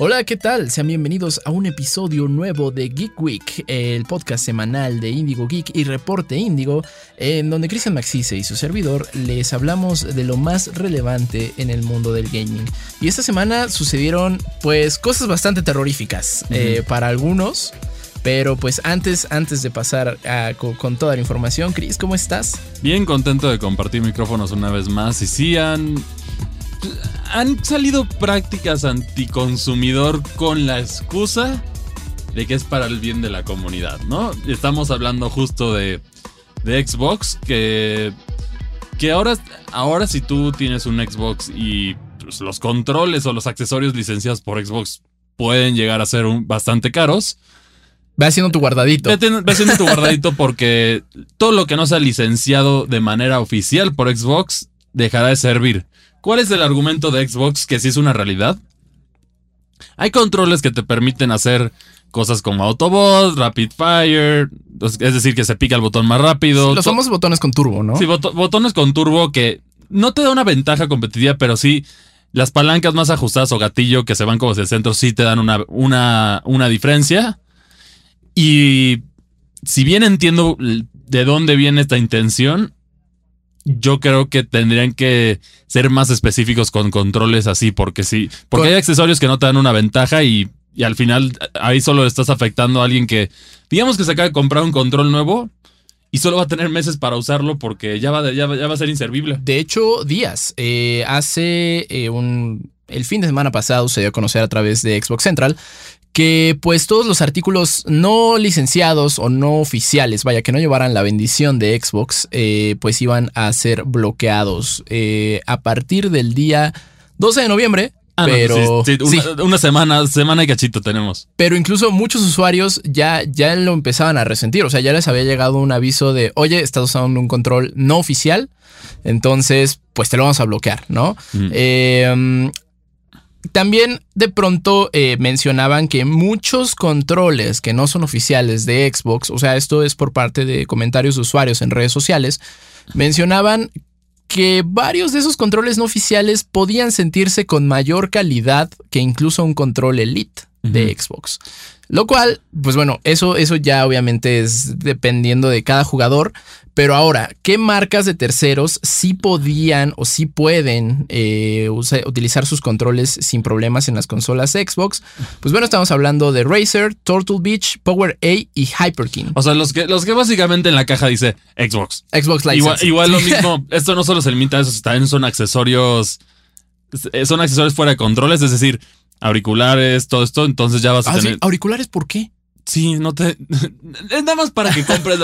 Hola, ¿qué tal? Sean bienvenidos a un episodio nuevo de Geek Week, el podcast semanal de Indigo Geek y Reporte Indigo, en donde Cristian Maxice y su servidor les hablamos de lo más relevante en el mundo del gaming. Y esta semana sucedieron, pues, cosas bastante terroríficas eh, para algunos. Pero pues antes, antes de pasar con, con, toda la información, Chris, ¿cómo estás? Bien contento de compartir micrófonos una vez más. Y sí, han han salido prácticas anticonsumidor con la excusa de que es para el bien de la comunidad, ¿no? Estamos hablando justo de, de Xbox, que, que ahora, ahora si tú tienes un Xbox y pues, los controles o los accesorios licenciados por Xbox pueden llegar a ser bastante caros. Ve haciendo tu guardadito. Ve, haciendo tu guardadito porque todo lo que no sea licenciado de manera oficial por Xbox dejará de servir. ¿Cuál es el argumento de Xbox que sí es una realidad? Hay controles que te permiten hacer cosas como Autobot, Rapid Fire, es decir, que se pica el botón más rápido. los famosos botones con turbo, ¿no? Sí, botones con turbo que no te da una ventaja competitiva, pero sí las palancas más ajustadas o gatillo que se van como hacia el centro sí te dan una, una, una diferencia. Y si bien entiendo de dónde viene esta intención, yo creo que tendrían que ser más específicos con controles así, porque sí, porque hay accesorios que no te dan una ventaja y, al final ahí solo estás afectando a alguien que, digamos que se acaba de comprar un control nuevo y solo va a tener meses para usarlo porque ya va, ya, va a ser inservible. De hecho, días. Eh, hace eh, un... El fin de semana pasado se dio a conocer a través de Xbox Central que pues todos los artículos no licenciados o no oficiales, vaya, que no llevaran la bendición de Xbox, eh, pues iban a ser bloqueados eh, a partir del día 12 de noviembre. Ah, pero sí, una, semana, semana y cachito tenemos. Pero incluso muchos usuarios ya, ya lo empezaban a resentir. O sea, ya les había llegado un aviso de, oye, estás usando un control no oficial. Entonces, pues te lo vamos a bloquear, ¿no? Eh, también de pronto eh, mencionaban que muchos controles que no son oficiales de Xbox, o sea, esto es por parte de comentarios de usuarios en redes sociales, mencionaban que varios de esos controles no oficiales podían sentirse con mayor calidad que incluso un control Elite de Xbox. Lo cual, pues bueno, eso, eso ya obviamente es dependiendo de cada jugador. Pero ahora, ¿qué marcas de terceros sí podían o sí pueden eh, utilizar sus controles sin problemas en las consolas Xbox? Pues bueno, estamos hablando de Razer, Turtle Beach, Power A y Hyperkin. O sea, los que, los que básicamente en la caja dice Xbox. Xbox License. Igual, lo mismo, esto no solo se limita a eso, también son accesorios. Son accesorios fuera de controles, es decir, auriculares, todo esto, entonces ya vas a ah, tener. ¿Auriculares por qué? Sí, no te. Es nada más para que compres,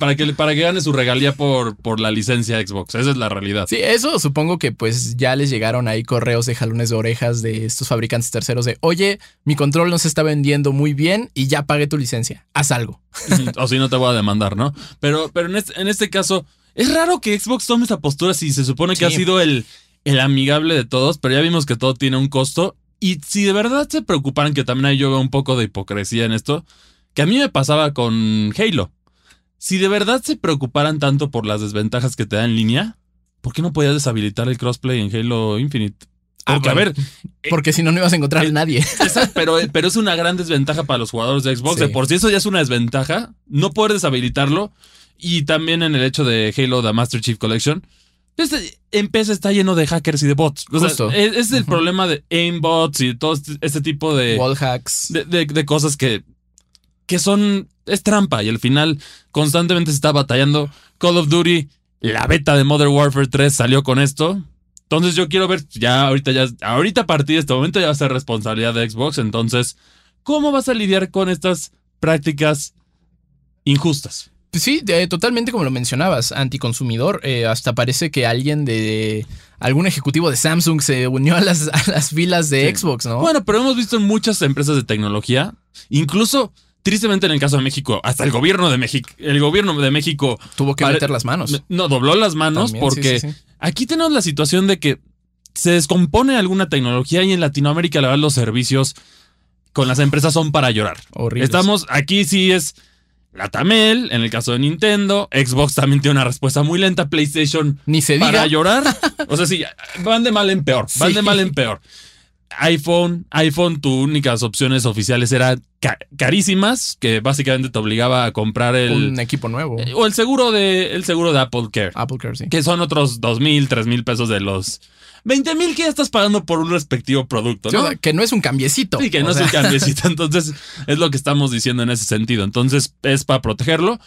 para, que, para que ganes su regalía por, por la licencia Xbox. Esa es la realidad. Sí, eso supongo que pues ya les llegaron ahí correos de jalones de orejas de estos fabricantes terceros de, oye, mi control no se está vendiendo muy bien y ya pagué tu licencia. Haz algo. o si no te voy a demandar, ¿no? Pero, pero en, este, en este caso, es raro que Xbox tome esa postura si se supone que ha sido el, el amigable de todos, pero ya vimos que todo tiene un costo y si de verdad se preocuparan, que también hay yo veo un poco de hipocresía en esto, que a mí me pasaba con Halo. Si de verdad se preocuparan tanto por las desventajas que te da en línea, ¿por qué no podías deshabilitar el crossplay en Halo Infinite? Ah, porque, a ver. Porque si no, no ibas a encontrar a eh, nadie. pero, pero es una gran desventaja para los jugadores de Xbox. De por si eso ya es una desventaja, no poder deshabilitarlo. Y también en el hecho de Halo The Master Chief Collection, este, en PC está lleno de hackers y de bots. es, el problema de aimbots y todo este, este tipo de. Wall hacks. De, cosas que. que son. es trampa y al final constantemente se está batallando. Call of Duty, la beta de Modern Warfare 3 salió con esto. Entonces yo quiero ver, ya ahorita, ya, ahorita a partir de este momento ya va a ser responsabilidad de Xbox. Entonces, ¿cómo vas a lidiar con estas prácticas injustas? Sí, totalmente como lo mencionabas, anticonsumidor. Eh, hasta parece que alguien de algún ejecutivo de Samsung se unió a las, las filas de Xbox, ¿no? Bueno, pero hemos visto en muchas empresas de tecnología, incluso tristemente en el caso de México, hasta el gobierno de México, el gobierno de México tuvo que meter las manos. No, dobló las manos porque aquí tenemos la situación de que se descompone alguna tecnología y en Latinoamérica la verdad los servicios con las empresas son para llorar. Horribles. Estamos, aquí sí es la Tamel, en el caso de Nintendo, Xbox también tiene una respuesta muy lenta, PlayStation Ni se para diga. llorar. O sea, sí, van de mal en peor, van Sí. de mal en peor. iPhone, iPhone, tus únicas opciones oficiales eran ca- carísimas, que básicamente te obligaba a comprar el Un equipo nuevo. eh, o el seguro de el seguro de Apple Care, Apple Care, sí. que son otros dos mil, tres mil pesos de los 20 mil que ya estás pagando por un respectivo producto, ¿no? que no es un cambiecito. Sí, que no O es un cambiecito. Entonces, es lo que estamos diciendo en ese sentido. Entonces, es para protegerlo.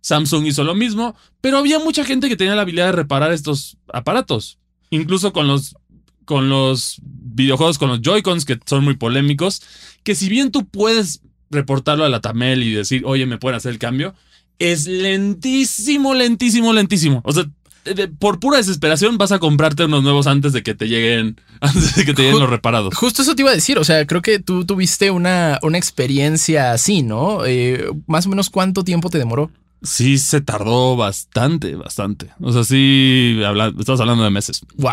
Samsung hizo lo mismo, pero había mucha gente que tenía la habilidad de reparar estos aparatos. Incluso con los, con los videojuegos, con los Joy-Cons, que son muy polémicos, que si bien tú puedes reportarlo a la Tamel y decir, oye, me pueden hacer el cambio, es lentísimo, lentísimo, lentísimo. O sea, por pura desesperación vas a comprarte unos nuevos antes de que te lleguen, antes de que te lleguen los reparados. Justo eso te iba a decir, o sea, creo que tú tuviste una, una experiencia así, ¿no? Eh, más o menos cuánto tiempo te demoró. Sí, se tardó bastante, bastante. O sea, sí, habla, estamos hablando de meses. Wow.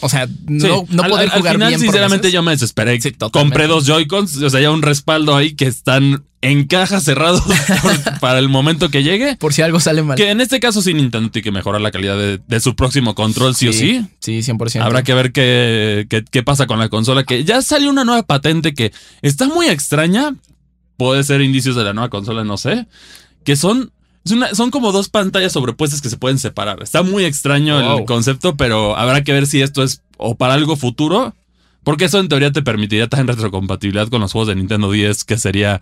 O sea, Sí, no, no al- poder al- jugar al final, bien. por sinceramente, meses. yo me desesperé. Sí. Compré dos Joy-Cons, o sea, ya un respaldo ahí que están en caja cerrados por- para el momento que llegue. Por si algo sale mal. Que en este caso sí Nintendo tiene que mejorar la calidad de, de su próximo control, sí, o sí. Sí, 100%. Habrá que ver qué, qué, qué pasa con la consola, que ya salió una nueva patente que está muy extraña. Puede ser indicios de la nueva consola, no sé. Que son, es una- son como dos pantallas sobrepuestas que se pueden separar. Está muy extraño Wow. el concepto, pero habrá que ver si esto es o para algo futuro. Porque eso en teoría te permitiría también retrocompatibilidad con los juegos de Nintendo 10, que sería...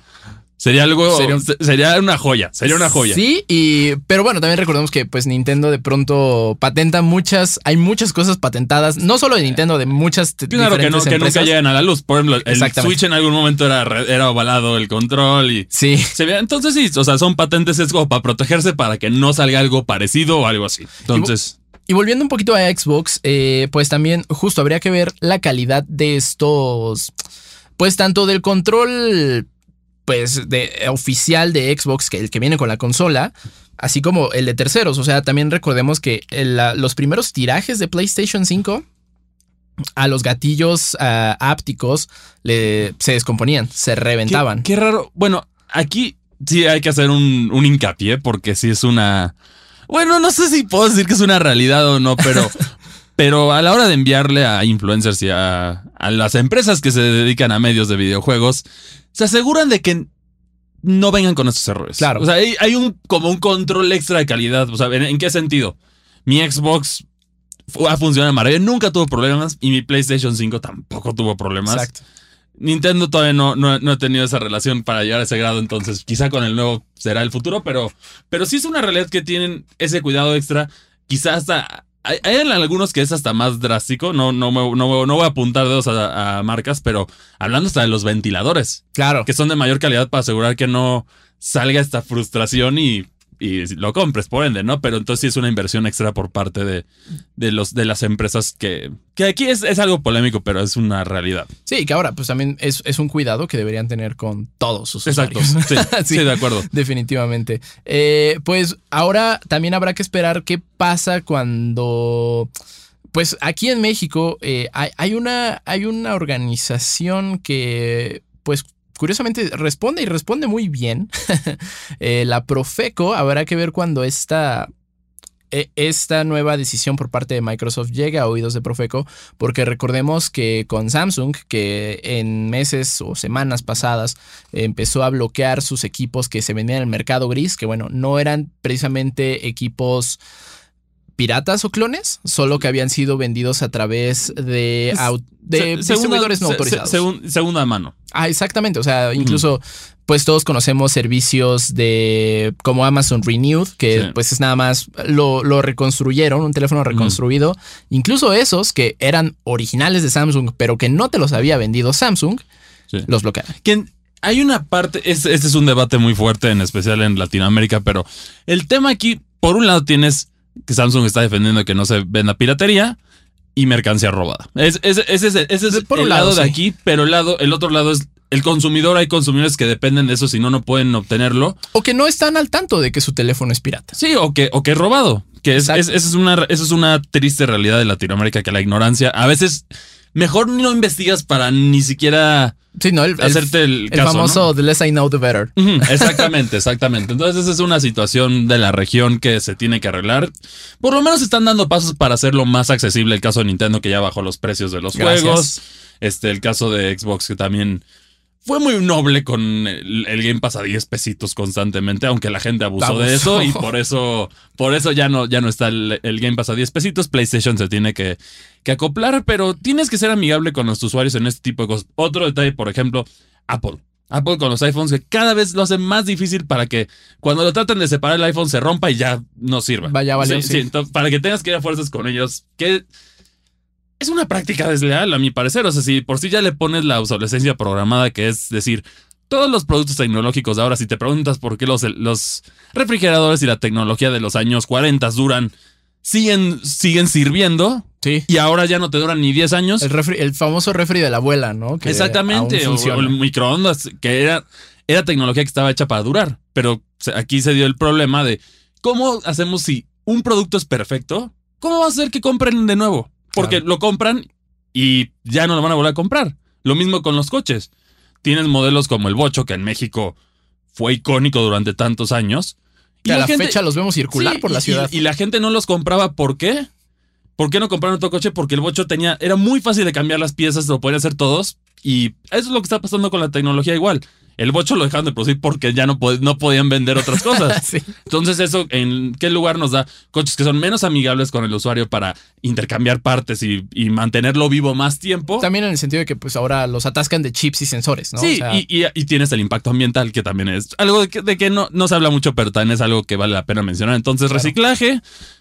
Sería algo... Sería Sería, un- una joya. Sería una joya. Sí, y pero bueno, también recordemos que pues Nintendo de pronto patenta muchas, hay muchas cosas patentadas, no solo de Nintendo, de muchas Claro que no, que nunca llegan a la luz. Por ejemplo, el. Switch en algún momento era, era ovalado el control y Sí. se ve. Entonces sí, o sea, son patentes es como para protegerse para que no salga algo parecido o algo así. Entonces, Y volviendo un poquito a Xbox, eh, pues también justo habría que ver la calidad de estos, pues tanto del control, pues de oficial de Xbox, que el que viene con la consola, así como el de terceros. O sea, también recordemos que el- la- los primeros tirajes de PlayStation 5 a los gatillos ah, ápticos le, se descomponían, se reventaban. Qué, qué raro. Bueno, aquí sí hay que hacer un, un hincapié porque sí es una. Bueno, no sé si puedo decir que es una realidad o no, pero. Pero a la hora de enviarle a influencers y a, a las empresas que se dedican a medios de videojuegos, se aseguran de que no vengan con estos errores. Claro. O sea, hay, hay un como un control extra de calidad. O sea, ¿en, en qué sentido? Mi Xbox ha funcionado maravilla, nunca tuvo problemas y mi PlayStation 5 tampoco tuvo problemas. Exacto. Nintendo todavía no, no, tenido esa relación para llegar a ese grado, entonces quizá con el nuevo será el futuro, pero, pero sí es una realidad que tienen ese cuidado extra. Quizá hasta. Hay, hay algunos que es hasta más drástico. No, no, me- no, no voy a apuntar dedos a, a marcas, pero hablando hasta de los ventiladores, Claro. que son de mayor calidad para asegurar que no salga esta frustración y, y lo compres, por ende, ¿no? Pero entonces sí es una inversión extra por parte de, de, los, de las empresas que, que aquí es, es algo polémico, pero es una realidad. Sí, que ahora pues también es, es un cuidado que deberían tener con todos sus Exacto. usuarios. Sí, sí, de acuerdo. Definitivamente. Eh, pues ahora también habrá que esperar qué pasa cuando. Pues aquí en México eh, hay, hay una, hay una organización que, pues curiosamente responde y responde muy bien. Eh, la Profeco, habrá que ver cuando esta, e- esta nueva decisión por parte de Microsoft llegue a oídos de Profeco, porque recordemos que con Samsung, que en meses o semanas pasadas empezó a bloquear sus equipos que se vendían en el mercado gris, que bueno, no eran precisamente equipos piratas o clones, solo que habían sido vendidos a través de, de Se- distribuidores no se- autorizados. se- segunda mano. Ah, exactamente. O sea, incluso, pues todos conocemos servicios de como Amazon Renewed, que Sí. pues es nada más lo, lo reconstruyeron, un teléfono reconstruido. Incluso esos que eran originales de Samsung, pero que no te los había vendido Samsung, Sí. los bloquearon. Que hay una parte, es- este es un debate muy fuerte, en especial en Latinoamérica, pero el tema aquí, por un lado tienes que Samsung está defendiendo que no se venda piratería y mercancía robada. Es- es- ese es, el- ese es Por un el lado, lado, de sí. aquí, pero el, lado, el otro lado es el consumidor. Hay consumidores que dependen de eso, si no, no pueden obtenerlo. O que no están al tanto de que su teléfono es pirata. Sí, o que, o que es robado. Que es, esa es una, esa es una triste realidad de Latinoamérica, que la ignorancia a veces mejor no investigas para ni siquiera sí, no, el, hacerte el, el, famoso the less I know the better. exactamente, exactamente. Entonces esa es una situación de la región que se tiene que arreglar. Por lo menos están dando pasos para hacerlo más accesible. El caso de Nintendo que ya bajó los precios de los juegos. Este, el caso de Xbox que también fue muy noble con el, Game Pass a 10 pesitos constantemente, aunque la gente abusó, de eso y por eso, por eso ya no, ya no está el, Game Pass a 10 pesitos. PlayStation se tiene que, que, acoplar, pero tienes que ser amigable con los usuarios en este tipo de cosas. Otro detalle, por ejemplo, Apple. Apple con los iPhones que cada vez lo hace más difícil para que cuando lo traten de separar el iPhone se rompa y ya no sirva. Vaya, vale. Sí, para que tengas que ir a fuerzas con ellos. Que es una práctica desleal, a mi parecer. O sea, si por sí ya le pones la obsolescencia programada, que es decir, todos los productos tecnológicos ahora, si te preguntas por qué los, los refrigeradores y la tecnología de los años 40 duran, siguen, siguen sirviendo. Sí. Y ahora ya no te duran ni 10 años. El, el famoso refri de la abuela, ¿no? Exactamente. O, el microondas, que era, era tecnología que estaba hecha para durar. Pero aquí se dio el problema de cómo hacemos si un producto es perfecto, ¿cómo va a ser que compren de nuevo? Porque lo compran y ya no lo van a volver a comprar. Lo mismo con los coches. Tienes modelos como el Bocho, que en México fue icónico durante tantos años. Y a la, fecha los vemos circular por la ciudad. Y, la gente no los compraba. ¿Por qué? ¿Por qué no compraron otro coche? Porque el Bocho tenía. Era muy fácil de cambiar las piezas, lo podían hacer todos. Y eso es lo que está pasando con la tecnología igual el bocho lo dejaron de producir porque ya no, no podían vender otras cosas. Entonces, eso, ¿en qué lugar nos da coches que son menos amigables con el usuario para intercambiar partes y, mantenerlo vivo más tiempo? También en el sentido de que pues ahora los atascan de chips y sensores, ¿no? Sí, y, tienes el impacto ambiental que también es algo de que, no, no se habla mucho, pero también es algo que vale la pena mencionar. Entonces, reciclaje,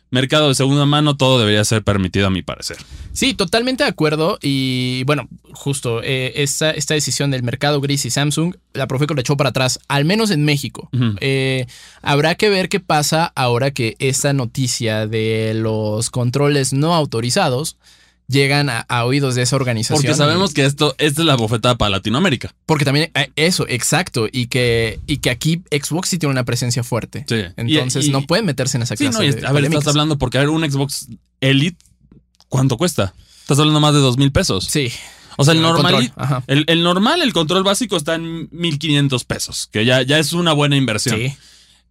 mercado de segunda mano, todo debería ser permitido a mi parecer. Sí, totalmente de acuerdo. Y bueno, justo eh, esta, decisión del mercado gris y Samsung, la Profeco le echó para atrás, al menos en México. Eh, habrá que ver qué pasa ahora que esta noticia de los controles no autorizados llegan a, oídos de esa organización. Porque sabemos que esto, esta es la bofetada para Latinoamérica. Porque también, eh, eso, exacto. Y que, y que aquí Xbox sí tiene una presencia fuerte. Sí. Entonces no pueden meterse en esa clase sí, no, A ver, estás hablando porque a ver, un Xbox Elite, ¿cuánto cuesta? Estás hablando más de dos mil pesos. Sí. O sea, el normal, el, el, normal, el control básico está en 1500 pesos, que ya, ya es una buena inversión. Sí.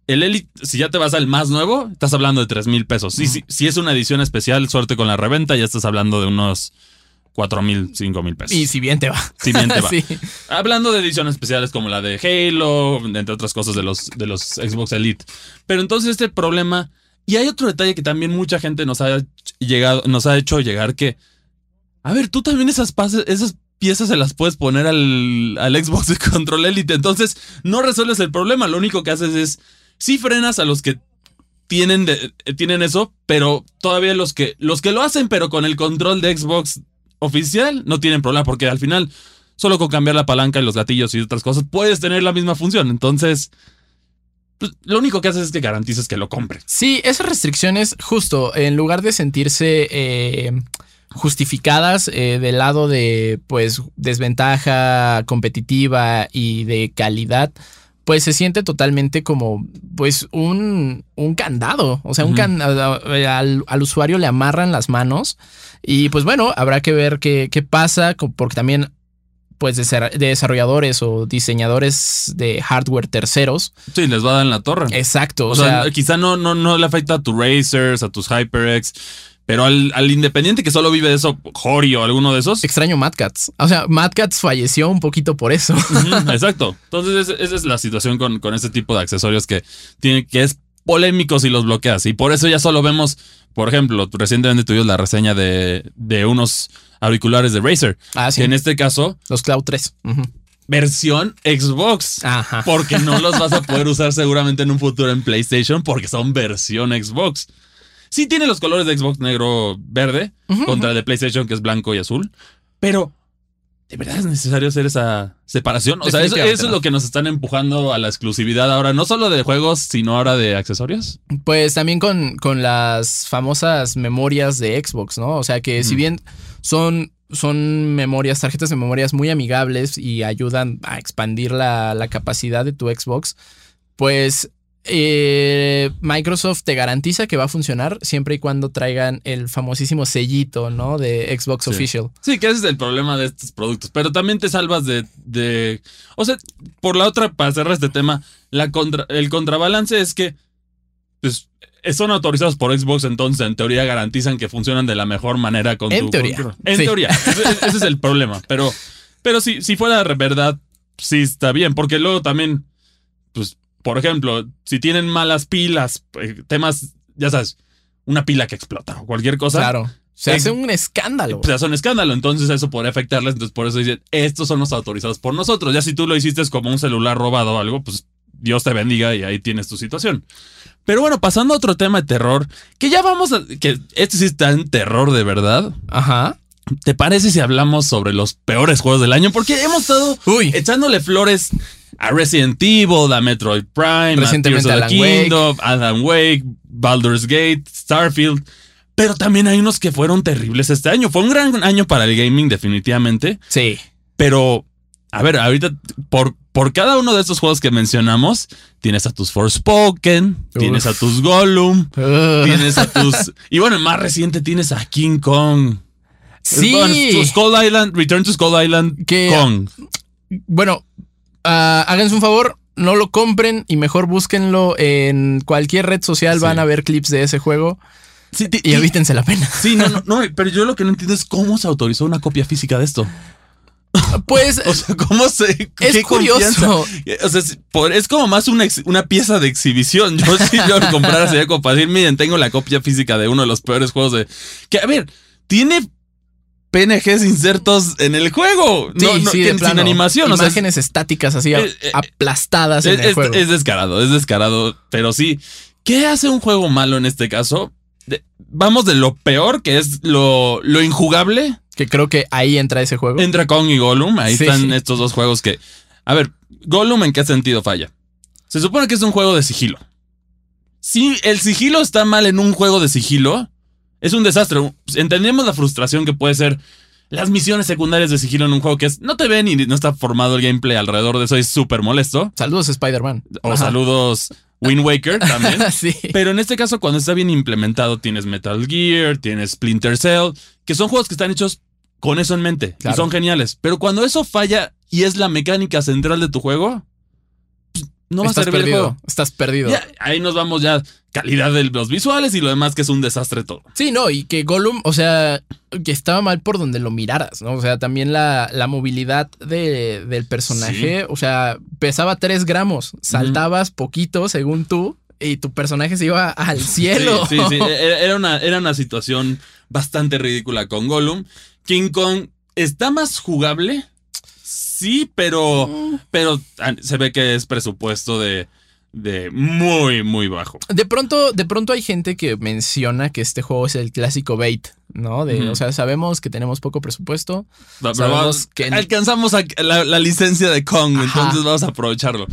El Elite, si ya te vas al más nuevo, estás hablando de 3 mil pesos. Si, si, es una edición especial, suerte con la reventa, ya estás hablando de unos 4 mil, 5 mil pesos. Y si bien te va. Si bien te va. Hablando de ediciones especiales como la de Halo, entre otras cosas de los, de los Xbox Elite. Pero entonces este problema... Y hay otro detalle que también mucha gente nos ha, llegado, nos ha hecho llegar que... A ver, tú también esas, esas piezas se las puedes poner al, al Xbox de Control Elite. Entonces no resuelves el problema. Lo único que haces es sí frenas a los que tienen, tienen eso, pero todavía los que, los que lo hacen, pero con el control de Xbox oficial, no tienen problema, porque al final, solo con cambiar la palanca y los gatillos y otras cosas, puedes tener la misma función. Entonces, pues, lo único que haces es que garantices que lo compren. Sí, esas restricciones, justo, en lugar de sentirse eh, justificadas eh, del lado de, pues, desventaja competitiva y de calidad, pues se siente totalmente como pues un, un candado, o sea, un al, al, usuario le amarran las manos y pues bueno, habrá que ver qué, qué pasa, porque también pues de, desarrolladores o diseñadores de hardware terceros. Sí, les va a dar en la torre. Exacto. O, sea, quizá no, no, no le afecta a tus Racers, a tus HyperX, pero al, independiente que solo vive de eso, Hori o alguno de esos. Extraño Mad Cats. O sea, Mad Cats falleció un poquito por eso. exacto. Entonces, esa es la situación con, con este tipo de accesorios que tiene, que es polémico si los bloqueas. Y por eso ya solo vemos, por ejemplo, recientemente tuvimos la reseña de, de unos auriculares de Razer. Ah, sí. Que en este caso. Los Cloud 3. Versión Xbox. Ajá. Porque no los vas a poder usar seguramente en un futuro en PlayStation porque son versión Xbox. Sí tiene los colores de Xbox negro verde contra el de PlayStation que es blanco y azul. Pero, ¿de verdad es necesario hacer esa separación? O sea, eso, es lo que nos están empujando a la exclusividad ahora, no solo de juegos, sino ahora de accesorios. Pues también con, con las famosas memorias de Xbox, ¿no? O sea que si bien son son memorias, tarjetas de memorias muy amigables y ayudan a expandir la, la, capacidad de tu Xbox, pues eh, Microsoft te garantiza que va a funcionar siempre y cuando traigan el famosísimo sellito, ¿no? De Xbox Official. Sí, que ese es el problema de estos productos. Pero también te salvas de. de o sea, por la otra, para cerrar este tema, la contra, el contrabalance es que. Pues, son autorizados por Xbox, entonces en teoría garantizan que funcionan de la mejor manera con en teoría. En teoría. ese, es el problema. Pero, pero si, si fuera verdad, sí está bien. Porque luego también. Pues por ejemplo, si tienen malas pilas, eh, temas, ya sabes, una pila que explota o cualquier cosa. Claro. Se hace un escándalo. Se hace un escándalo, entonces eso podría afectarles. Entonces, por eso dicen, estos son los autorizados por nosotros. Ya si tú lo hiciste como un celular robado o algo, pues Dios te bendiga y ahí tienes tu situación. Pero bueno, pasando a otro tema de terror, que ya vamos a. que este sí está en terror de verdad. Ajá. ¿Te parece si hablamos sobre los peores juegos del año? Porque hemos estado echándole flores a Resident Evil, a Metroid Prime, Recientemente a Kingdom, Adam Wake, Baldur's Gate, Starfield. Pero también hay unos que fueron terribles este año. Fue un gran año para el gaming, definitivamente. Sí. Pero, a ver, ahorita, por, por cada uno de estos juegos que mencionamos, tienes a tus Forspoken, tienes a tus Gollum, tienes a tus. Y bueno, más reciente tienes a King Kong. Sí. Skull Island, Return to Skull Island Kong. Bueno, Ah, háganse un favor, no lo compren y mejor búsquenlo en cualquier red social. Van a ver clips de ese juego. y, evítense la pena. Sí, no, no, no, pero yo lo que no entiendo es cómo se autorizó una copia física de esto. Pues. o sea, ¿cómo se.? Es curioso. O sea, es, como más una, una, pieza de exhibición. Yo si yo lo comprara sería como para decir, miren, tengo la copia física de uno de los peores juegos de. Que, a ver, tiene PNGs insertos en el juego. Sí, no, sí, sin animación. Imágenes estáticas así eh, eh, aplastadas en el juego. Es descarado, es descarado. Pero sí, ¿qué hace un juego malo en este caso? vamos de lo peor, que es lo, lo, injugable. Que creo que ahí entra ese juego. Entra Kong y Gollum. Ahí están estos dos juegos que. A ver, Gollum, ¿en qué sentido falla? Se supone que es un juego de sigilo. Si el sigilo está mal en un juego de sigilo, es un desastre. Entendemos la frustración que puede ser las misiones secundarias de sigilo en un juego que es no te ven y no está formado el gameplay alrededor de eso. Es súper molesto. Saludos Spider-Man. O saludos Wind Waker también. sí. Pero en este caso, cuando está bien implementado, tienes Metal Gear, tienes Splinter Cell, que son juegos que están hechos con eso en mente y son geniales. Pero cuando eso falla y es la mecánica central de tu juego, no va a servir perdido, el juego. Estás perdido. ahí nos vamos ya. Calidad de los visuales y lo demás que es un desastre todo. Sí, no, y que Gollum, o sea, que estaba mal por donde lo miraras, ¿no? O sea, también la, la movilidad de, del personaje, o sea, pesaba 3 gramos, saltabas poquito según tú y tu personaje se iba al cielo. Sí, sí, sí. Era, una, era una situación bastante ridícula con Gollum. King Kong está más jugable sí, pero, mm. pero ah, se ve que es presupuesto de, de muy, muy bajo. De pronto, de pronto hay gente que menciona que este juego es el clásico bait, ¿no? De, O sea, sabemos que tenemos poco presupuesto. sabemos que alcanzamos la, licencia de Kong, entonces vamos a aprovecharlo.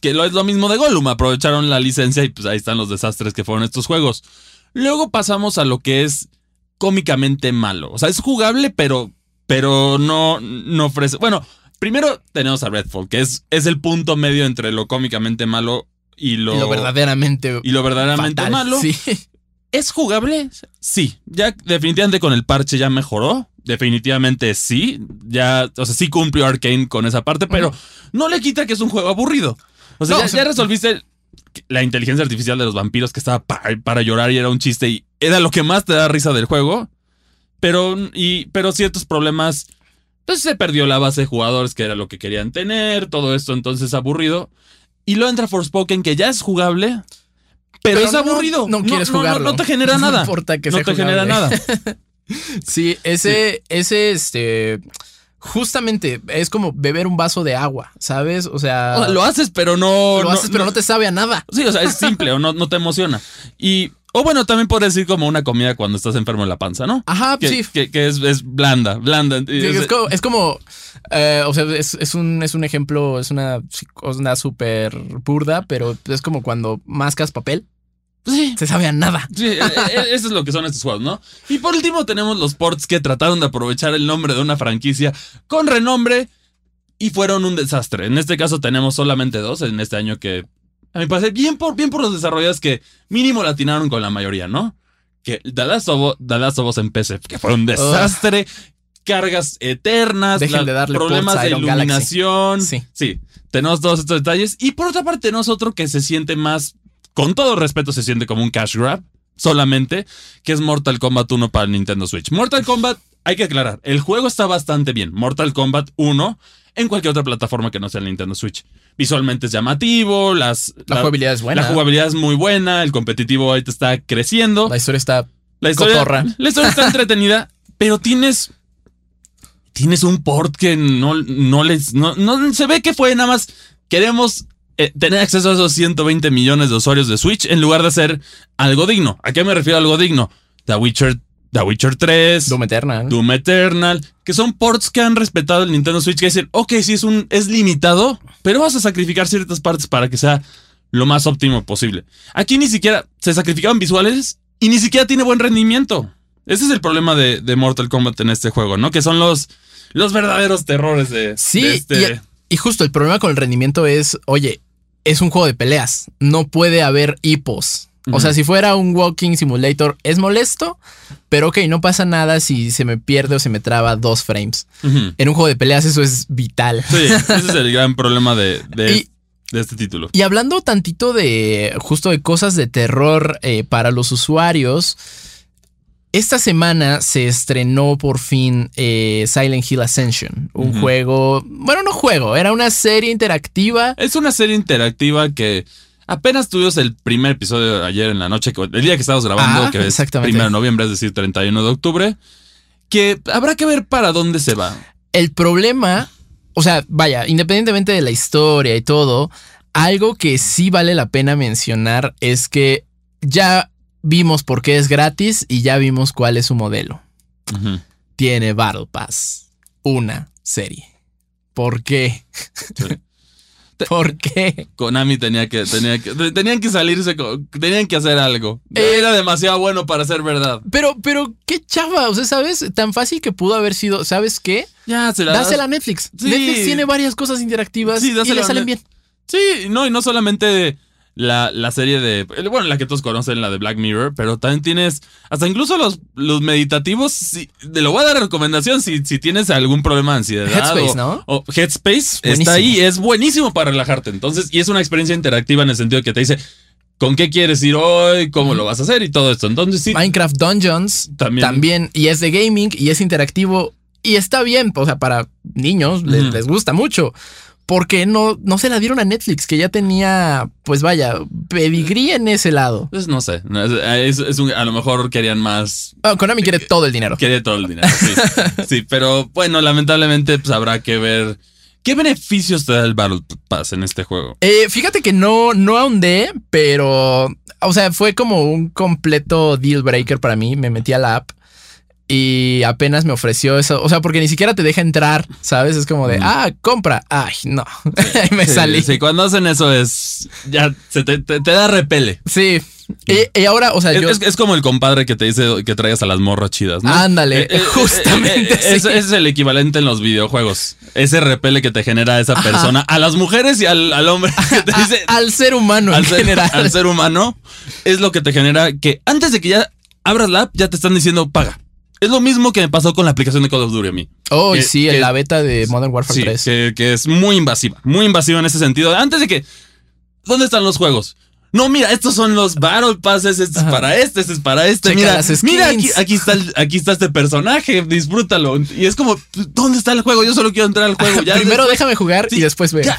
Que lo es lo mismo de Gollum, aprovecharon la licencia y pues ahí están los desastres que fueron estos juegos. Luego pasamos a lo que es cómicamente malo. O sea, es jugable, pero, pero no, no ofrece. Bueno, Primero tenemos a Redfall, que es, es el punto medio entre lo cómicamente malo y lo, y lo verdaderamente y lo verdaderamente malo. Sí. ¿Es jugable? Sí. Ya definitivamente con el parche ya mejoró. Definitivamente sí. Ya, o sea, sí cumplió Arkane con esa parte, pero no le quita que es un juego aburrido. O sea, ya, resolviste la inteligencia artificial de los vampiros que estaba para, llorar y era un chiste y era lo que más te da risa del juego. Pero, y, pero ciertos problemas entonces se perdió la base de jugadores que era lo que querían tener, todo esto entonces aburrido. Y luego entra Forspoken que ya es jugable, pero, es aburrido. No, quieres jugarlo. No, te genera nada. No importa que No te genera nada. sí, ese, ese, este justamente es como beber un vaso de agua, ¿sabes? O sea. lo haces, pero no. Lo haces, pero no te sabe a nada. Sí, o sea, es simple o no, no te emociona. Y o bueno, también puedes decir como una comida cuando estás enfermo en la panza, ¿no? Ajá, que, sí. Que, es, blanda, blanda. es, como, eh, o sea, es, un, es un ejemplo, es una, una súper burda, pero es como cuando mascas papel. Sí. Se sabe a nada. Sí, e, e, eso es lo que son estos juegos, ¿no? Y por último tenemos los ports que trataron de aprovechar el nombre de una franquicia con renombre y fueron un desastre. En este caso tenemos solamente dos en este año que A mi parecer, bien por, bien por los desarrolladores que mínimo latinaron con la mayoría, ¿no? Que The Last of Us, The Last of Us en PC, que fue un desastre, cargas eternas, la- de darle problemas de iluminación. Sí. Sí, tenemos todos estos detalles. Y por otra parte, tenemos otro que se siente más, con todo respeto, se siente como un cash grab, solamente, que es Mortal Kombat 1 para el Nintendo Switch. Mortal Kombat, hay que aclarar, el juego está bastante bien. Mortal Kombat 1 en cualquier otra plataforma que no sea el Nintendo Switch. Visualmente es llamativo, las, La jugabilidad es buena. la jugabilidad es muy buena, el competitivo ahorita está creciendo. La historia está La historia, la historia está entretenida, pero tienes. Tienes un port que no, no les. No, no- se ve que fue nada más. Queremos eh, tener acceso a esos 120 millones de usuarios de Switch en lugar de hacer algo digno. ¿A qué me refiero a algo digno? The Witcher, The Witcher 3, Doom Eternal. Doom Eternal, que son ports que han respetado el Nintendo Switch, que dicen, ok, sí es un es limitado, pero vas a sacrificar ciertas partes para que sea lo más óptimo posible. Aquí ni siquiera se sacrificaban visuales y ni siquiera tiene buen rendimiento. Ese es el problema de, de Mortal Kombat en este juego, ¿no? Que son los, los verdaderos terrores de, Sí, de este... y, y justo el problema con el rendimiento es, oye, es un juego de peleas. No puede haber hipos. O sea, si fuera un walking simulator, es molesto, pero ok, no pasa nada si se me pierde o se me traba dos frames. En un juego de peleas eso es vital. Sí, ese es el gran problema de, de, Y- de este título. Y hablando tantito de justo de cosas de terror eh, para los usuarios, esta semana se estrenó por fin eh, Silent Hill Ascension, un juego, bueno, no juego, era una serie interactiva. Es una serie interactiva que apenas tuvimos el primer episodio ayer en la noche, el día que estamos grabando, Ah, que es. 1 de noviembre, es decir, 31 de octubre, que habrá que ver para dónde se va. El problema, o sea, vaya, independientemente de la historia y todo, algo que sí vale la pena mencionar es que ya vimos por qué es gratis y ya vimos cuál es su modelo. Tiene Battle Pass. Una serie. ¿Por qué? Sí. ¿Por qué? Konami tenía que, tenía que, tenían que salirse, con- tenían que hacer algo. Eh, Era demasiado bueno para ser verdad. Pero, pero, qué chava. O sea, ¿sabes? Tan fácil que pudo haber sido. ¿Sabes qué? Ya, se la Dásela a Netflix. Sí. Netflix tiene varias cosas interactivas Sí, y le salen bien. Sí, no, y no solamente la, la serie de. Bueno, la que todos conocen, la de Black Mirror, pero también tienes. Hasta incluso los, los meditativos. Si, te lo voy a dar recomendación si, si tienes algún problema de ansiedad. Headspace, o, ¿no? o Headspace Buenísimo. está ahí, es buenísimo para relajarte. Entonces, y es una experiencia interactiva en el sentido que te dice. ¿Con qué quieres ir hoy? ¿Cómo lo vas a hacer? Y todo esto. Entonces, sí. Minecraft Dungeons También. también. Y es de gaming y es interactivo. Y está bien. O sea, para niños les, les gusta mucho. Porque no, no se la dieron a Netflix, que ya tenía, pues vaya, pedigrí en ese lado. Pues no sé. no, es- es- es un- a lo mejor querían más. Ah, Konami quiere todo el dinero. Quiere todo el dinero. Sí, sí pero bueno, lamentablemente pues, habrá que ver. ¿Qué beneficios te da el Battle Pass en este juego? Eh, fíjate que no, no ahondé, pero, o sea, fue como un completo deal breaker para mí. Me metí a la app y apenas me ofreció eso. O sea, porque ni siquiera te deja entrar, ¿sabes? Es como de, ah, compra. Ay, no. Me Sí, salí. Sí, cuando hacen eso es. Ya se te, te- te da repele. Sí. Y, y ahora, o sea, Es, yo. es- es como el compadre que te dice que traigas a las morras chidas, ¿no? Ándale, Eh, eh, justamente. eh, eh, sí. Ese es el equivalente en los videojuegos. Ese repele que te genera esa Ajá. persona a las mujeres y al, al hombre que te dice. A- al ser humano al en ser, general. al ser humano es lo que te genera que antes de que ya abras la app ya te están diciendo paga. Es lo mismo que me pasó con la aplicación de Call of Duty a mí. Oh, que- sí, que- en la beta de Modern Warfare Sí, 3. que, que es muy invasiva, muy invasiva en ese sentido. Antes de que, ¿dónde están los juegos? No, mira, estos son los Battle Passes, este Ajá. es para este, este es para este. Checa mira, las skins. mira aquí, aquí está el- aquí está este personaje, disfrútalo. Y es como, ¿dónde está el juego? Yo solo quiero entrar al juego. Ya Primero después- déjame jugar Sí, y después ve.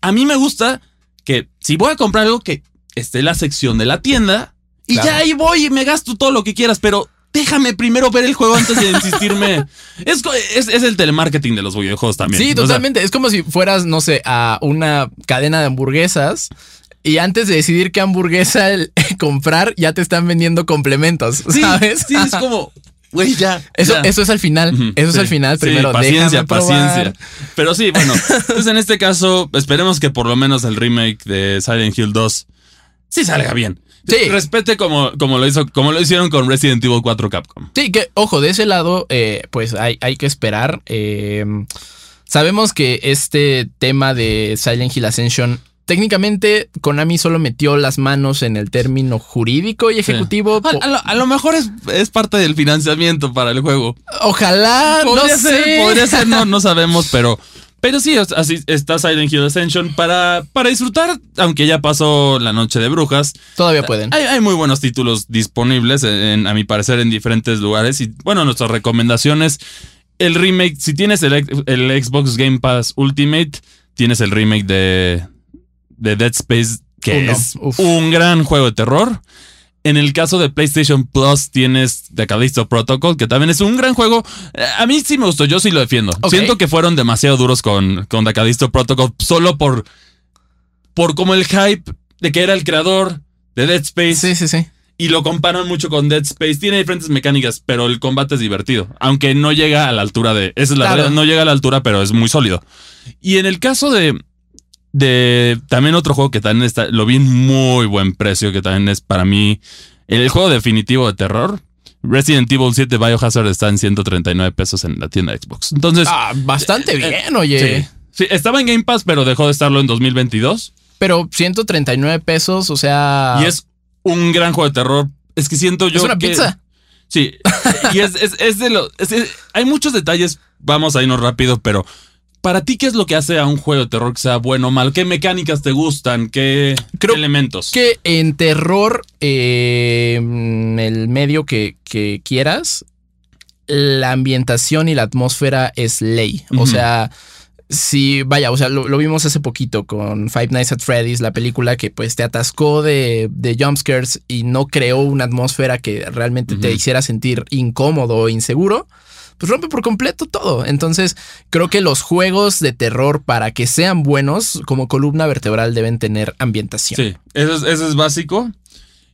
a mí me gusta que si voy a comprar algo que esté en la sección de la tienda y Claro. ya ahí voy y me gasto todo lo que quieras, pero déjame primero ver el juego antes de insistirme. es, es, es el telemarketing de los videojuegos también. Sí, O sea, totalmente. es como si fueras, no sé, a una cadena de hamburguesas y antes de decidir qué hamburguesa el- comprar, ya te están vendiendo complementos, sí, ¿sabes? Sí, es como, güey, ya. Eso, ya. eso es al final. Eso es al final. sí, Primero, paciencia, paciencia. Pero sí, bueno, pues en este caso, esperemos que por lo menos el remake de Silent Hill 2 sí salga bien. Sí. Respete como, como lo hizo, como lo hicieron con Resident Evil 4 Capcom. Sí, que, ojo, de ese lado, eh, pues hay, hay que esperar. Eh, sabemos que este tema de Silent Hill Ascension técnicamente Konami solo metió las manos en el término jurídico y ejecutivo. A, lo, mejor es, parte del financiamiento para el juego. Ojalá, podría no ser, sé. Podría ser, no, no sabemos, pero... Pero sí, así está Silent Hill Ascension para, para disfrutar, aunque ya pasó la noche de brujas. Todavía pueden. Hay, muy buenos títulos disponibles, en, a mi parecer, en diferentes lugares. Y bueno, nuestras recomendaciones. El remake, si tienes el, el Xbox Game Pass Ultimate, tienes el remake de, de Dead Space, que es un gran juego de terror. En el caso de PlayStation Plus tienes The Callisto Protocol, que también es un gran juego. Eh, a mí sí me gustó, yo sí lo defiendo. Siento que fueron demasiado duros con, con The Callisto Protocol solo por, por como el hype de que era el creador de Dead Space. Sí, sí, sí. Y lo comparan mucho con Dead Space. Tiene diferentes mecánicas, pero el combate es divertido. Aunque no llega a la altura de... Esa es la verdad, no llega a la altura, pero es muy sólido. Y en el caso de, de también otro juego que también está, lo vi en muy buen precio, que también es para mí el juego definitivo de terror. Resident Evil 7 Biohazard está en 139 pesos en la tienda de Xbox. Entonces. Ah, bastante eh, bien, oye. Sí. estaba en Game Pass, pero dejó de estarlo en 2022. Pero 139 pesos, o sea. Y es un gran juego de terror. Es que siento yo. Es una pizza. Sí. y es, es, de lo. hay muchos detalles. Vamos a irnos rápido, pero para ti, ¿qué es lo que hace a un juego de terror que sea bueno o mal? ¿Qué mecánicas te gustan? ¿Qué, elementos? Que en terror, eh, el medio que, quieras, la ambientación y la atmósfera es ley. O sea, si, vaya, o sea, lo, vimos hace poquito con Five Nights at Freddy's, la película que pues te atascó de, de jumpscares y no creó una atmósfera que realmente te hiciera sentir incómodo o inseguro pues rompe por completo todo. Entonces, creo que los juegos de terror, para que sean buenos, como columna vertebral, deben tener ambientación. Sí, eso es, básico.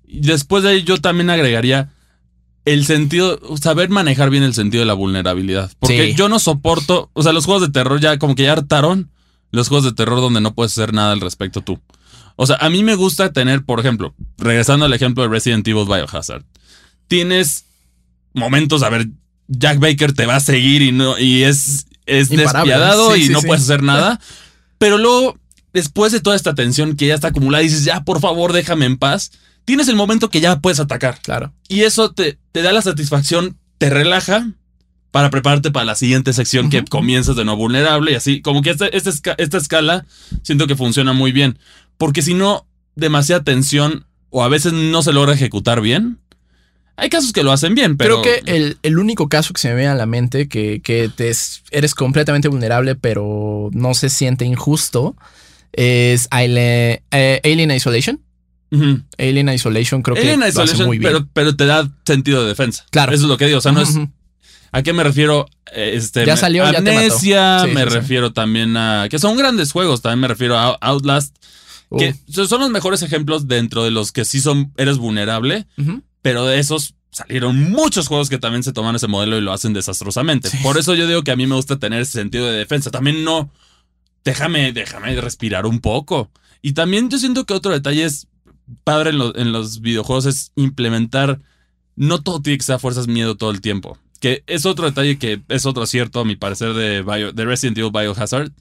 Y después de ahí, yo también agregaría el sentido, saber manejar bien el sentido de la vulnerabilidad. Porque yo no soporto, o sea, los juegos de terror ya como que ya hartaron los juegos de terror donde no puedes hacer nada al respecto tú. O sea, a mí me gusta tener, por ejemplo, regresando al ejemplo de Resident Evil Biohazard, tienes momentos, a ver, Jack Baker te va a seguir y no y es, es despiadado y no puedes hacer nada. Pero luego, después de toda esta tensión que ya está acumulada, dices, ya, por favor, déjame en paz. Tienes el momento que ya puedes atacar. Claro. Y eso te, te da la satisfacción, te relaja para prepararte para la siguiente sección que comienzas de no vulnerable y así. Como que esta, esta, esta escala siento que funciona muy bien. Porque si no, demasiada tensión o a veces no se logra ejecutar bien, hay casos que lo hacen bien, pero. Creo que el, único caso que se me viene a la mente que, que te eres completamente vulnerable, pero no se siente injusto, es Alien, eh, Isolation. Alien Isolation creo que lo hace muy bien. Pero, pero te da sentido de defensa. Claro. Eso es lo que digo. O sea, no es. ¿A qué me refiero? Este, ya salió, Amnesia, me refiero también a. Que son grandes juegos. También me refiero a Outlast. Que son los mejores ejemplos dentro de los que sí son. Eres vulnerable pero de esos salieron muchos juegos que también se toman ese modelo y lo hacen desastrosamente. Por eso yo digo que a mí me gusta tener ese sentido de defensa. También no, déjame, déjame respirar un poco. Y también yo siento que otro detalle es padre en, los videojuegos es implementar, no todo tiene que ser fuerzas miedo todo el tiempo. Que es otro detalle que es otro acierto, a mi parecer, de, de Resident Evil Biohazard.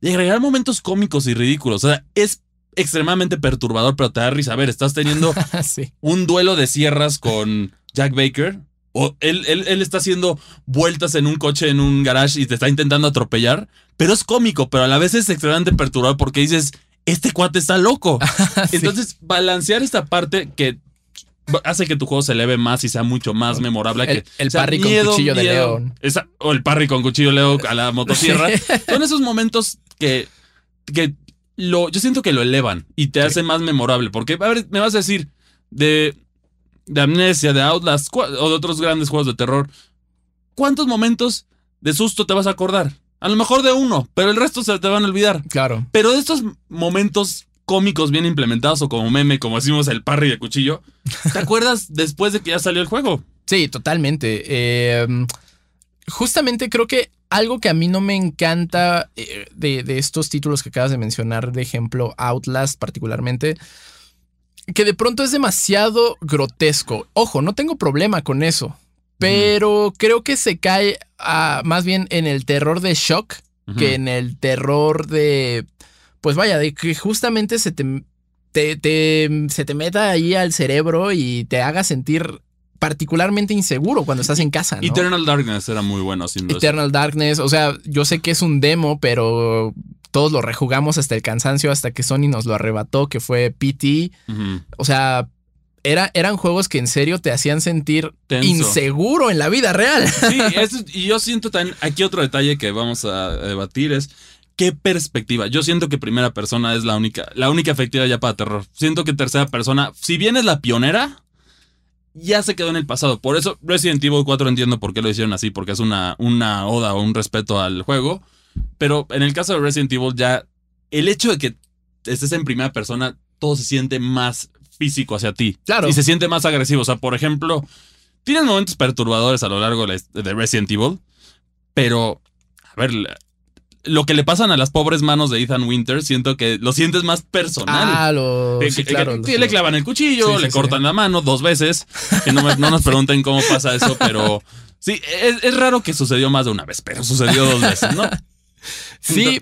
De agregar momentos cómicos y ridículos. O sea, es extremadamente perturbador, pero te da risa. A ver, estás teniendo un duelo de sierras con Jack Baker. O él, él, está haciendo vueltas en un coche en un garage y te está intentando atropellar. Pero es cómico, pero a la vez es extremadamente perturbador porque dices, este cuate está loco. Entonces, balancear esta parte que hace que tu juego se eleve más y sea mucho más memorable. El, que, el parry con cuchillo de león. o el parry con cuchillo de león a la motosierra. Son esos momentos que, que lo, yo siento que lo elevan y te hace más memorable. Porque, a ver, me vas a decir, de, de Amnesia, de Outlast o de otros grandes juegos de terror, ¿cuántos momentos de susto te vas a acordar? A lo mejor de uno, pero el resto se te van a olvidar. Claro. Pero de estos momentos cómicos bien implementados o como meme, como decimos el parry de cuchillo, ¿te acuerdas después de que ya salió el juego? Sí, totalmente. Eh, justamente creo que algo que a mí no me encanta eh, de, estos títulos que acabas de mencionar, de ejemplo, Outlast particularmente, que de pronto es demasiado grotesco. Ojo, no tengo problema con eso, pero creo que se cae más bien en el terror de shock que en el terror de pues vaya, de que justamente se te, te, te- se te meta ahí al cerebro y te haga sentir particularmente inseguro cuando estás en casa, ¿no? Eternal Darkness era muy bueno haciendo eso. Eternal Darkness, o sea, yo sé que es un demo, pero todos lo rejugamos hasta el cansancio, hasta que Sony nos lo arrebató, que fue PT. O sea, era, eran juegos que en serio te hacían sentir Tenso. inseguro en la vida real. Sí, es- y yo siento también, aquí otro detalle que vamos a debatir es qué perspectiva. Yo siento que primera persona es la única, la única efectiva ya para terror. Siento que tercera persona, si bien es la pionera, ya se quedó en el pasado. Por eso Resident Evil 4 entiendo por qué lo hicieron así, porque es una, una oda o un respeto al juego. Pero en el caso de Resident Evil ya, el hecho de que estés en primera persona, todo se siente más físico hacia ti. Claro. Y se siente más agresivo. O sea, por ejemplo, tienes momentos perturbadores a lo largo de Resident Evil, pero, a ver, lo que le pasan a las pobres manos de Ethan Winter, siento que lo sientes más personal. Ah, lo. Sí, que- claro. que lo- le clavan el cuchillo, Sí, sí, le sí. cortan la mano dos veces. Que no, me- no nos pregunten cómo pasa eso, pero sí, es, es raro que sucedió más de una vez, pero sucedió dos veces, ¿no? Sí,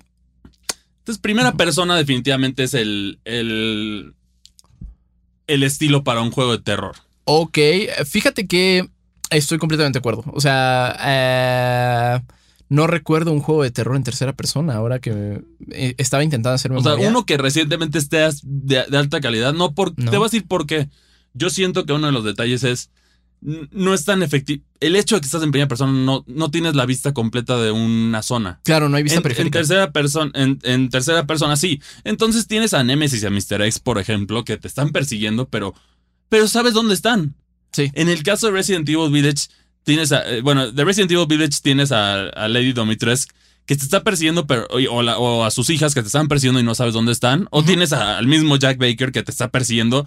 Entonces, primera persona definitivamente es el, el, el estilo para un juego de terror. ok. Fíjate que estoy completamente de acuerdo. O sea, eh, no recuerdo un juego de terror en tercera persona ahora que eh, estaba intentando hacer O sea, uno que recientemente esté de, de alta calidad, no por. No. Te voy a decir por qué. Yo siento que uno de los detalles es. No es tan efectivo. El hecho de que estás en primera persona no, no tienes la vista completa de una zona. Claro, no hay vista En, en tercera persona, en, en tercera persona, sí. Entonces tienes a Nemesis y a Mr. X, por ejemplo, que te están persiguiendo, pero, pero sabes dónde están. Sí. En el caso de Resident Evil Village, tienes a. eh, bueno, de Resident Evil Village tienes a, a Lady Domitrescu que te está persiguiendo, pero, o, la- o a sus hijas que te están persiguiendo y no sabes dónde están. O tienes a- al mismo Jack Baker que te está persiguiendo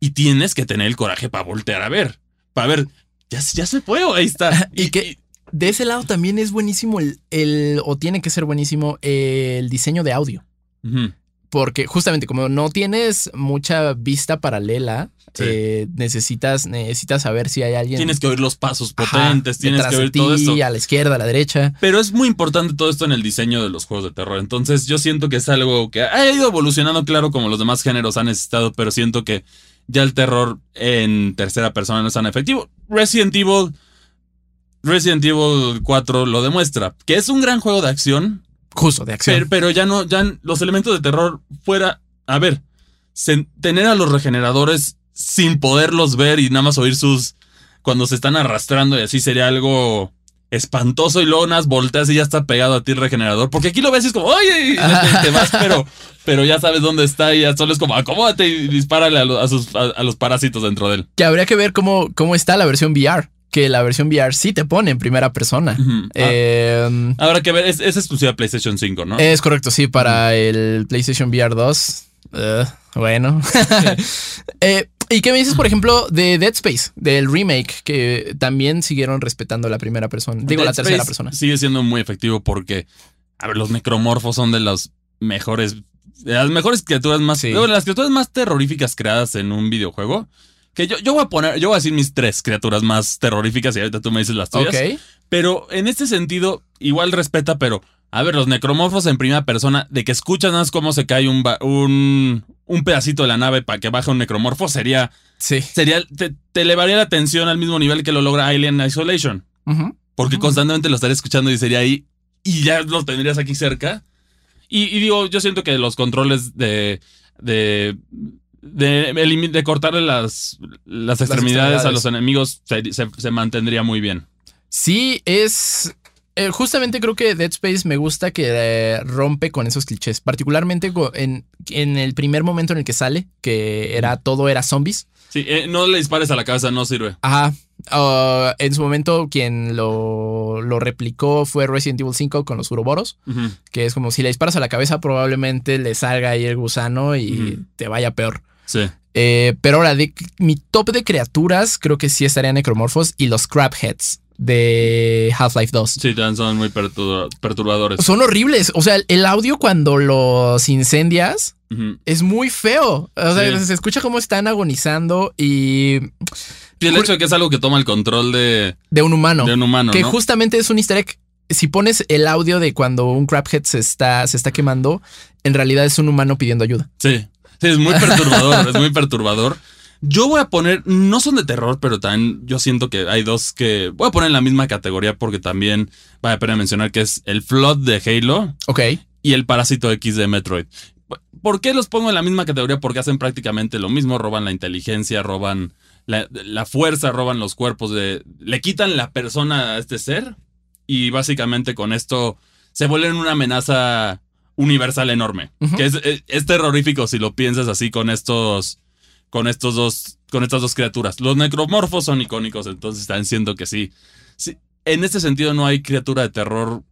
y tienes que tener el coraje para voltear a ver. Para ver, ya, se- ya se fue ahí está. Y que- De ese lado también es buenísimo el, el- o tiene que ser buenísimo el diseño de audio. Ujú. Porque justamente como no tienes mucha vista paralela, Sí. eh, necesitas, necesitas saber si hay alguien Tienes que oír los pasos ajá, potentes, tienes que oír todo esto. a la izquierda, a la derecha. Pero es muy importante todo esto en el diseño de los juegos de terror. Entonces yo siento que es algo que ha ido evolucionando, claro, como los demás géneros han necesitado, pero siento que ya el terror en tercera persona no es tan efectivo. Resident Evil, Resident Evil 4 lo demuestra, que es un gran juego de acción, Justo, de acción. pero, pero ya no, ya los elementos de terror fuera, a ver, tener a los regeneradores sin poderlos ver y nada más oír sus, cuando se están arrastrando y así sería algo espantoso y luego unas volteas y ya está pegado a ti el regenerador, porque aquí lo ves y es como, oye, y te, te vas, pero, pero ya sabes dónde está y ya solo es como, acomódate y dispárale a, lo- a sus, a- a los parásitos dentro de él. Que habría que ver cómo, cómo está la versión VR. Que la versión VR sí te pone en primera persona. Eh, Habrá que ver, es, es exclusiva PlayStation 5, ¿no? Es correcto, sí, para el PlayStation VR 2. Eh, bueno. Eh, ¿Y qué me dices, por ejemplo, de Dead Space, del remake, que también siguieron respetando la primera persona? Digo, Dead la tercera Space persona. Sigue siendo muy efectivo porque, a ver, los necromorfos son de los mejores, de las mejores criaturas más, Sí. de las criaturas más terroríficas creadas en un videojuego. Que yo, yo voy a poner, yo voy a decir mis tres criaturas más terroríficas y ahorita tú me dices las tuyas. Ok. Pero en este sentido, igual respeta, pero a ver, los necromorfos en primera persona, de que escuchas más cómo se cae un, un, un pedacito de la nave para que baje un necromorfo, sería, Sí. sería te, te elevaría la atención al mismo nivel que lo logra Alien Isolation. Porque constantemente lo estaría escuchando y sería ahí y ya lo tendrías aquí cerca. Y, y digo, yo siento que los controles de. de. De, de cortarle las, las extremidades a los enemigos se, se- se mantendría muy bien. Sí, es. eh, justamente creo que Dead Space me gusta que eh, rompe con esos clichés. Particularmente en, en el primer momento en el que sale, que era todo era zombies. Sí, eh, no le dispares a la cabeza, no sirve. Ajá. Ah, en su momento, quien lo, lo replicó fue Resident Evil 5 con los uroboros, que es como si le disparas a la cabeza, probablemente le salga ahí el gusano y te vaya peor. Sí. Eh, pero ahora, de, mi top de criaturas, creo que sí estarían necromorfos y los crabheads de Half-Life 2. Sí, son muy perturba- perturbadores. Son horribles. O sea, el audio cuando los incendias es muy feo. O sea, Sí. se escucha cómo están agonizando y Y el hecho de que es algo que toma el control de, de un humano. de un humano, que ¿no? justamente es un easter egg. si pones el audio de cuando un crabhead se está, se está quemando, en realidad es un humano pidiendo ayuda. Sí, sí, es muy perturbador, es muy perturbador. Yo voy a poner, no son de terror, pero también yo siento que hay dos que voy a poner en la misma categoría porque también vale a pena mencionar que es el Flood de Halo. Ok. Y el Parásito X de Metroid. ¿Por qué los pongo en la misma categoría? Porque hacen prácticamente lo mismo, roban la inteligencia, roban la, la fuerza, roban los cuerpos de... Le quitan la persona a este ser y básicamente con esto se vuelven una amenaza universal enorme. Que es, es, terrorífico si lo piensas así con estos. Con estos dos. Con estas dos criaturas. Los necromorfos son icónicos, entonces están siendo que sí. sí. En este sentido, no hay criatura de terror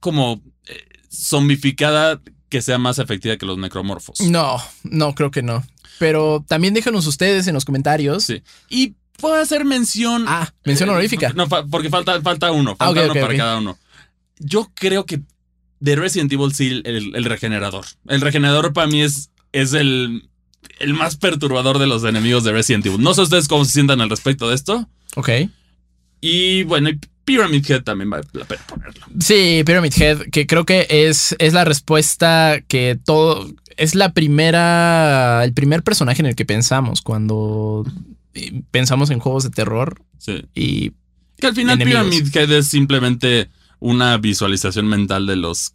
como eh, zombificada que sea más efectiva que los necromorfos. No, no, creo que no. Pero también déjanos ustedes en los comentarios. Sí. Y puedo hacer mención. Ah, mención eh, honorífica. no, porque falta, falta uno. Falta ah, uno para cada uno. Yo creo que de Resident Evil sí, el, regenerador. El regenerador para mí es, es el, el más perturbador de los enemigos de Resident Evil. No sé ustedes cómo se sientan al respecto de esto. Ok. Y bueno, Pyramid Head también vale la pena ponerlo. Sí, Pyramid Head, que creo que es, es la respuesta que todo. Es la primera. El primer personaje en el que pensamos cuando pensamos en juegos de terror. Sí. Y. Que al final Pyramid Head es simplemente una visualización mental de los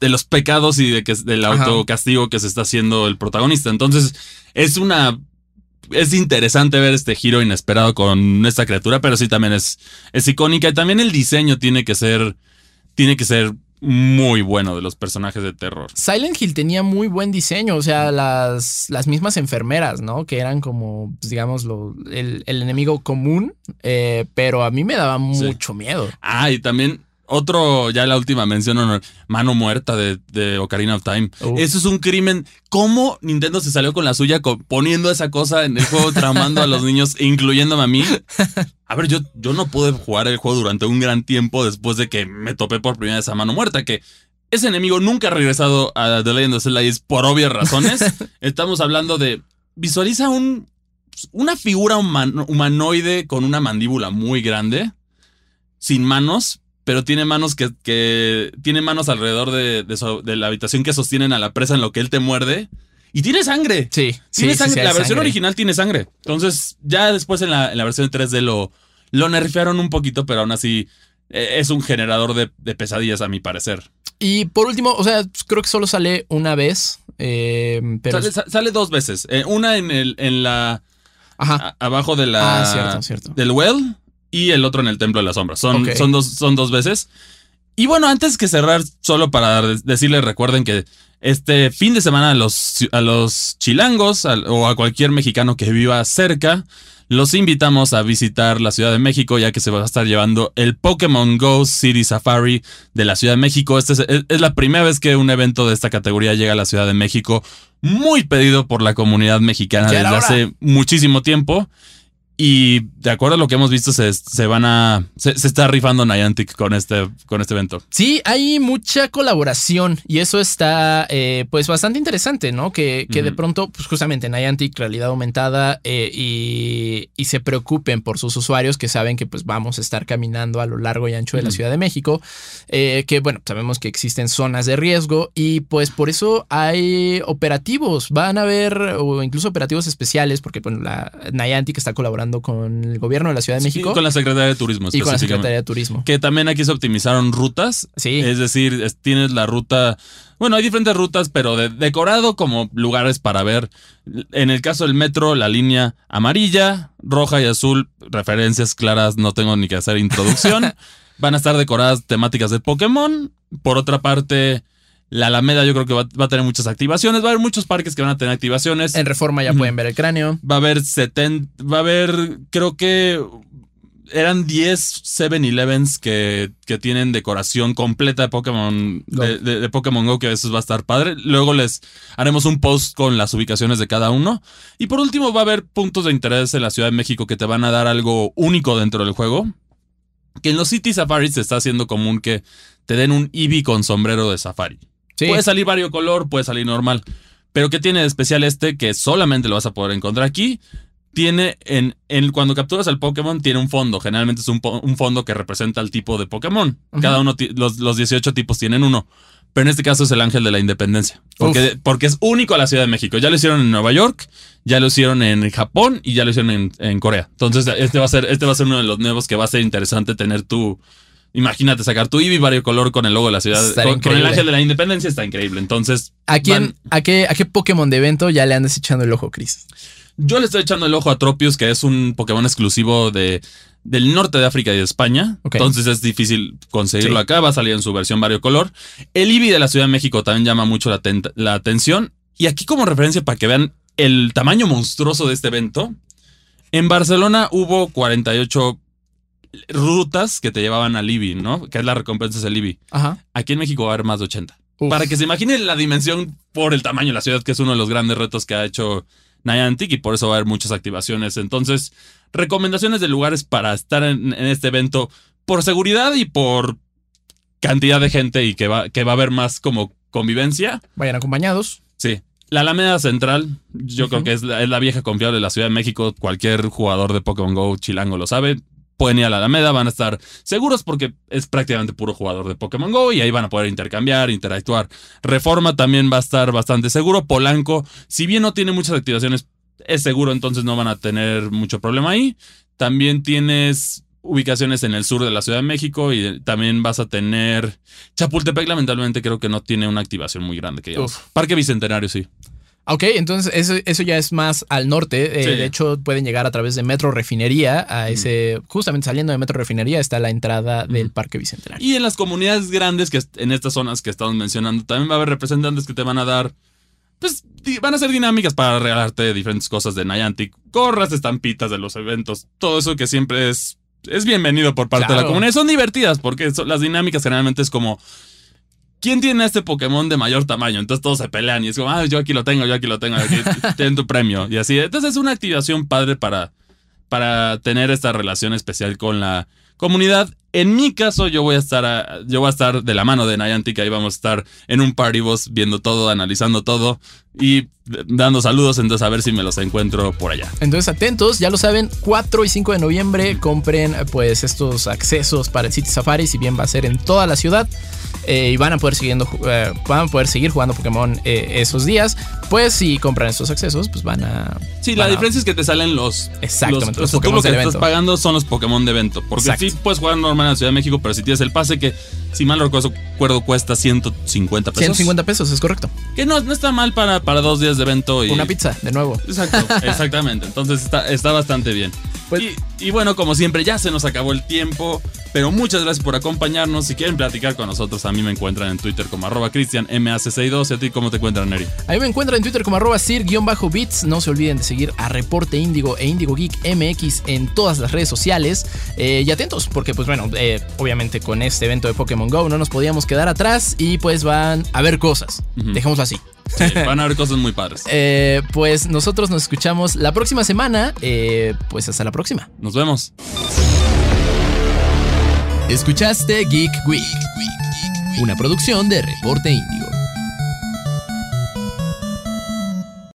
de los pecados y de que del autocastigo que se está haciendo el protagonista. Entonces, es una es interesante ver este giro inesperado con esta criatura, pero sí también es, es icónica. Y también el diseño tiene que ser. Tiene que ser muy bueno de los personajes de terror. Silent Hill tenía muy buen diseño, o sea, las, las mismas enfermeras, ¿no? Que eran como, pues, digamos, lo, el, enemigo común, eh, pero a mí me daba mucho miedo. Ah, y también otro, ya la última mención, mano muerta de, Ocarina of Time. Eso es un crimen. ¿Cómo Nintendo se salió con la suya poniendo esa cosa en el juego, tramando a los niños, incluyéndome a mí? A ver, yo, yo no pude jugar el juego durante un gran tiempo después de que me topé por primera vez a mano muerta, que ese enemigo nunca ha regresado a The Legend of Zelda por obvias razones. Estamos hablando de. Visualiza un, una figura humanoide con una mandíbula muy grande, sin manos, pero tiene manos que, que tiene manos alrededor de, de, la habitación que sostienen a la presa en lo que él te muerde. Y tiene sangre. Sí, tiene sangre. la versión original tiene sangre. Entonces, ya después en la, en la versión 3D lo, lo nerfearon un poquito, pero aún así eh, es un generador de, pesadillas, a mi parecer. Y por último, o sea, creo que solo sale una vez. Eh, pero... Sale, dos veces. Eh, una en el, en la. Ajá. abajo de la. Ah, cierto, cierto. Del well y el otro en el Templo de las Sombras. Son, son, dos, son dos veces. Y bueno, antes que cerrar, solo para decirles, recuerden que este fin de semana a los, a los chilangos o a cualquier mexicano que viva cerca, los invitamos a visitar la Ciudad de México, ya que se va a estar llevando el Pokémon Go City Safari de la Ciudad de México. Esta es, es, la primera vez que un evento de esta categoría llega a la Ciudad de México, muy pedido por la comunidad mexicana desde hace muchísimo tiempo. Y de acuerdo a lo que hemos visto, se, se van a. Se, está rifando Niantic con este, con este evento. Sí, hay mucha colaboración y eso está, eh, pues, bastante interesante, ¿no? Que, que de pronto, pues, justamente Niantic, realidad aumentada eh, y, y, se preocupen por sus usuarios que saben que, pues, vamos a estar caminando a lo largo y ancho de la Ciudad de México. Eh, que, bueno, sabemos que existen zonas de riesgo y, pues, por eso hay operativos. Van a haber, o incluso operativos especiales, porque, bueno, la Niantic está colaborando con el gobierno de la Ciudad de México. Y con la Secretaría de Turismo. Y con la Secretaría de Turismo. Que también aquí se optimizaron rutas. Sí. Es decir, tienes la ruta. Bueno, hay diferentes rutas, pero de, decorado como lugares para ver. En el caso del metro, la línea amarilla, roja y azul, referencias claras, no tengo ni que hacer introducción. Van a estar decoradas temáticas de Pokémon. Por otra parte, la Alameda yo creo que va, a tener muchas activaciones. Va a haber muchos parques que van a tener activaciones. En Reforma ya pueden ver el cráneo. Va a haber 70, va a haber, creo que eran 10 7-Elevens que, que tienen decoración completa de Pokémon de, Pokémon Go, que eso va a estar padre. Luego les haremos un post con las ubicaciones de cada uno. Y por último va a haber puntos de interés en la Ciudad de México que te van a dar algo único dentro del juego. Que en los City Safaris se está haciendo común que te den un Eevee con sombrero de safari. Puede salir color, puede salir normal. Pero ¿qué tiene de especial este? Que solamente lo vas a poder encontrar aquí. tiene en, en, cuando capturas al Pokémon tiene un fondo. Generalmente es un, un fondo que representa el tipo de Pokémon. Cada uno, los, los 18 tipos tienen uno. Pero en este caso es el ángel de la independencia. Porque, porque, es único a la Ciudad de México. Ya lo hicieron en Nueva York, ya lo hicieron en Japón y ya lo hicieron en, en Corea. Entonces, este va a ser, este va a ser uno de los nuevos que va a ser interesante tener tu, Imagínate sacar tu Eevee color con el logo de la ciudad. Con, el ángel de la independencia está increíble. Entonces. ¿A quién, a qué, a qué Pokémon de evento ya le andas echando el ojo, Chris? Yo le estoy echando el ojo a Tropius, que es un Pokémon exclusivo de, del norte de África y de España. Entonces es difícil conseguirlo acá. Va a salir en su versión color. El Eevee de la Ciudad de México también llama mucho la, la atención. Y aquí, como referencia para que vean el tamaño monstruoso de este evento, en Barcelona hubo 48 rutas que te llevaban al IBI, ¿no? Que es la recompensa del IBI. Ajá. Aquí en México va a haber más de 80. Para que se imaginen la dimensión por el tamaño de la ciudad, que es uno de los grandes retos que ha hecho Niantic y por eso va a haber muchas activaciones. Entonces, recomendaciones de lugares para estar en, este evento por seguridad y por cantidad de gente y que va, que va a haber más como convivencia. Vayan acompañados. Sí. La Alameda Central, yo creo que es la, es la, vieja confiable de la Ciudad de México. Cualquier jugador de Pokémon Go chilango lo sabe pueden ir a la Alameda, van a estar seguros porque es prácticamente puro jugador de Pokémon Go y ahí van a poder intercambiar, interactuar. Reforma también va a estar bastante seguro. Polanco, si bien no tiene muchas activaciones, es seguro, entonces no van a tener mucho problema ahí. También tienes ubicaciones en el sur de la Ciudad de México y también vas a tener Chapultepec lamentablemente creo que no tiene una activación muy grande que Parque Bicentenario sí. Ok, entonces eso, eso ya es más al norte. Eh, de hecho, pueden llegar a través de Metro Refinería a ese. Justamente saliendo de Metro Refinería está la entrada del Parque Bicentenario. Y en las comunidades grandes, que en estas zonas que estamos mencionando, también va a haber representantes que te van a dar. Pues van a ser dinámicas para regalarte diferentes cosas de Niantic. Corras, estampitas de los eventos. Todo eso que siempre es. Es bienvenido por parte de la comunidad. Son divertidas porque las dinámicas generalmente es como ¿quién tiene este Pokémon de mayor tamaño? Entonces todos se pelean y es como, ah, yo aquí lo tengo, yo aquí lo tengo, aquí ten tu premio. Y así. Entonces es una activación padre para, para tener esta relación especial con la comunidad. En mi caso, yo voy a estar, yo voy a estar de la mano de Niantic, ahí vamos a estar en un party boss viendo todo, analizando todo y dando saludos, entonces a ver si me los encuentro por allá. Entonces atentos, ya lo saben, 4 y 5 de noviembre compren pues estos accesos para el City Safari, si bien va a ser en toda la ciudad. Eh, y van a poder siguiendo eh, van a poder seguir jugando Pokémon eh, esos días pues si compran estos accesos pues van a sí la diferencia es que te salen los exactamente los, Pokémon tú lo que estás pagando son los Pokémon de evento porque sí puedes jugar normal en la Ciudad de México pero si tienes el pase que si mal recuerdo cuesta 150 pesos 150 pesos es correcto que no, no está mal para, para dos días de evento y una pizza de nuevo exacto exactamente entonces está, está bastante bien pues y, bueno, como siempre, ya se nos acabó el tiempo. Pero muchas gracias por acompañarnos. Si quieren platicar con nosotros, a mí me encuentran en Twitter como arroba cristianmac62. ¿Y a ti cómo te encuentran, Neri? A mí me encuentran en Twitter como arroba sir-bits. No se olviden de seguir a Reporte Índigo e Índigo Geek MX en todas las redes sociales. Eh, y atentos, porque pues bueno, eh, obviamente con este evento de Pokémon Go no nos podíamos quedar atrás y pues van a ver cosas. Dejémoslo así. van a haber cosas muy padres. Eh, pues nosotros nos escuchamos la próxima semana. pues hasta la próxima. Nos vemos. Escuchaste Geek Week, una producción de Reporte Índigo.